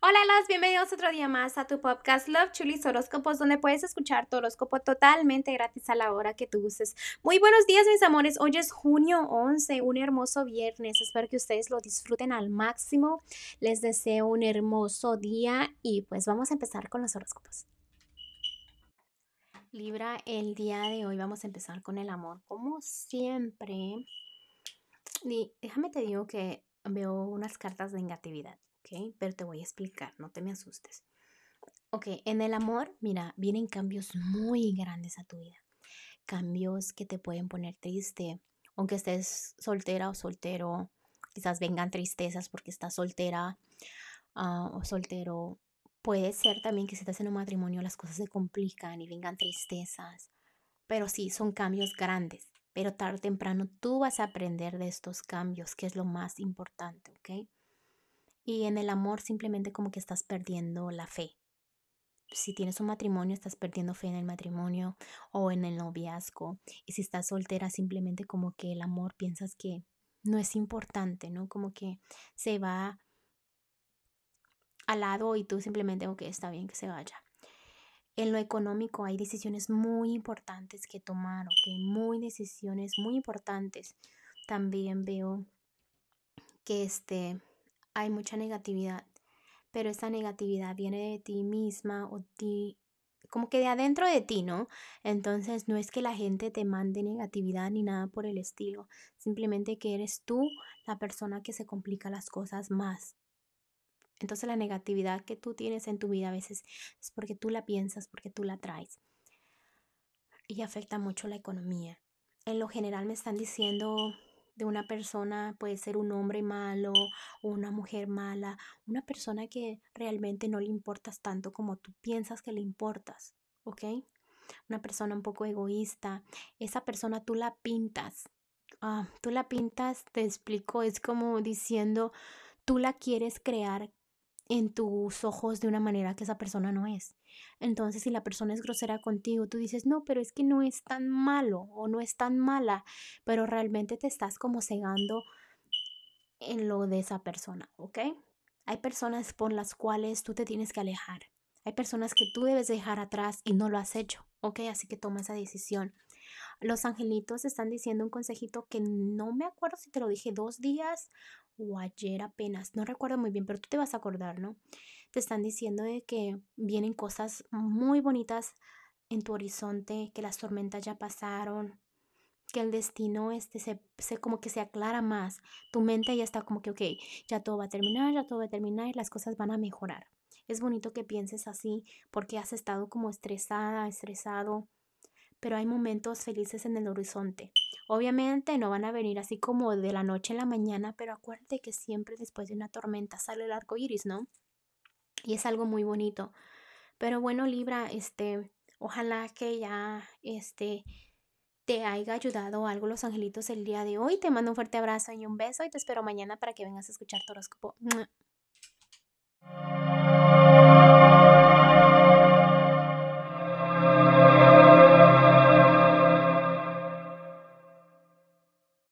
Hola, los bienvenidos otro día más a tu podcast Love Chulis Horóscopos, donde puedes escuchar tu horóscopo totalmente gratis a la hora que tú uses. Muy buenos días, mis amores. Hoy es junio 11, un hermoso viernes. Espero que ustedes lo disfruten al máximo. Les deseo un hermoso día y pues vamos a empezar con los horóscopos. Libra, el día de hoy vamos a empezar con el amor. Como siempre, déjame te digo que veo unas cartas de negatividad. Pero te voy a explicar, no te me asustes. Ok, en el amor, mira, vienen cambios muy grandes a tu vida. Cambios que te pueden poner triste, aunque estés soltera o soltero, quizás vengan tristezas porque estás soltera ah, o soltero. Puede ser también que si estás en un matrimonio las cosas se complican y vengan tristezas. Pero sí, son cambios grandes. Pero tarde o temprano tú vas a aprender de estos cambios, que es lo más importante, ¿ok? Y en el amor simplemente como que estás perdiendo la fe. Si tienes un matrimonio, estás perdiendo fe en el matrimonio o en el noviazgo. Y si estás soltera, simplemente como que el amor piensas que no es importante, ¿no? Como que se va al lado y tú simplemente, ok, está bien que se vaya. En lo económico hay decisiones muy importantes que tomar, ok, muy decisiones muy importantes. También veo que este hay mucha negatividad, pero esa negatividad viene de ti misma o ti, como que de adentro de ti, ¿no? Entonces no es que la gente te mande negatividad ni nada por el estilo, simplemente que eres tú la persona que se complica las cosas más. Entonces la negatividad que tú tienes en tu vida a veces es porque tú la piensas, porque tú la traes. Y afecta mucho la economía. En lo general me están diciendo de una persona, puede ser un hombre malo o una mujer mala, una persona que realmente no le importas tanto como tú piensas que le importas, ¿ok? Una persona un poco egoísta, esa persona tú la pintas, ah, tú la pintas, te explico, es como diciendo, tú la quieres crear en tus ojos de una manera que esa persona no es. Entonces, si la persona es grosera contigo, tú dices, no, pero es que no es tan malo o no es tan mala, pero realmente te estás como cegando en lo de esa persona, ¿ok? Hay personas por las cuales tú te tienes que alejar. Hay personas que tú debes dejar atrás y no lo has hecho, ¿ok? Así que toma esa decisión. Los angelitos están diciendo un consejito que no me acuerdo si te lo dije dos días o ayer apenas, no recuerdo muy bien, pero tú te vas a acordar, ¿no? Te están diciendo de que vienen cosas muy bonitas en tu horizonte, que las tormentas ya pasaron, que el destino este se, se, como que se aclara más. Tu mente ya está como que, ok, ya todo va a terminar, ya todo va a terminar y las cosas van a mejorar. Es bonito que pienses así porque has estado como estresada, estresado, pero hay momentos felices en el horizonte. Obviamente no van a venir así como de la noche a la mañana, pero acuérdate que siempre después de una tormenta sale el arco iris, ¿no? Y es algo muy bonito. Pero bueno, Libra, este, ojalá que ya este te haya ayudado algo los angelitos el día de hoy. Te mando un fuerte abrazo y un beso y te espero mañana para que vengas a escuchar tu horóscopo.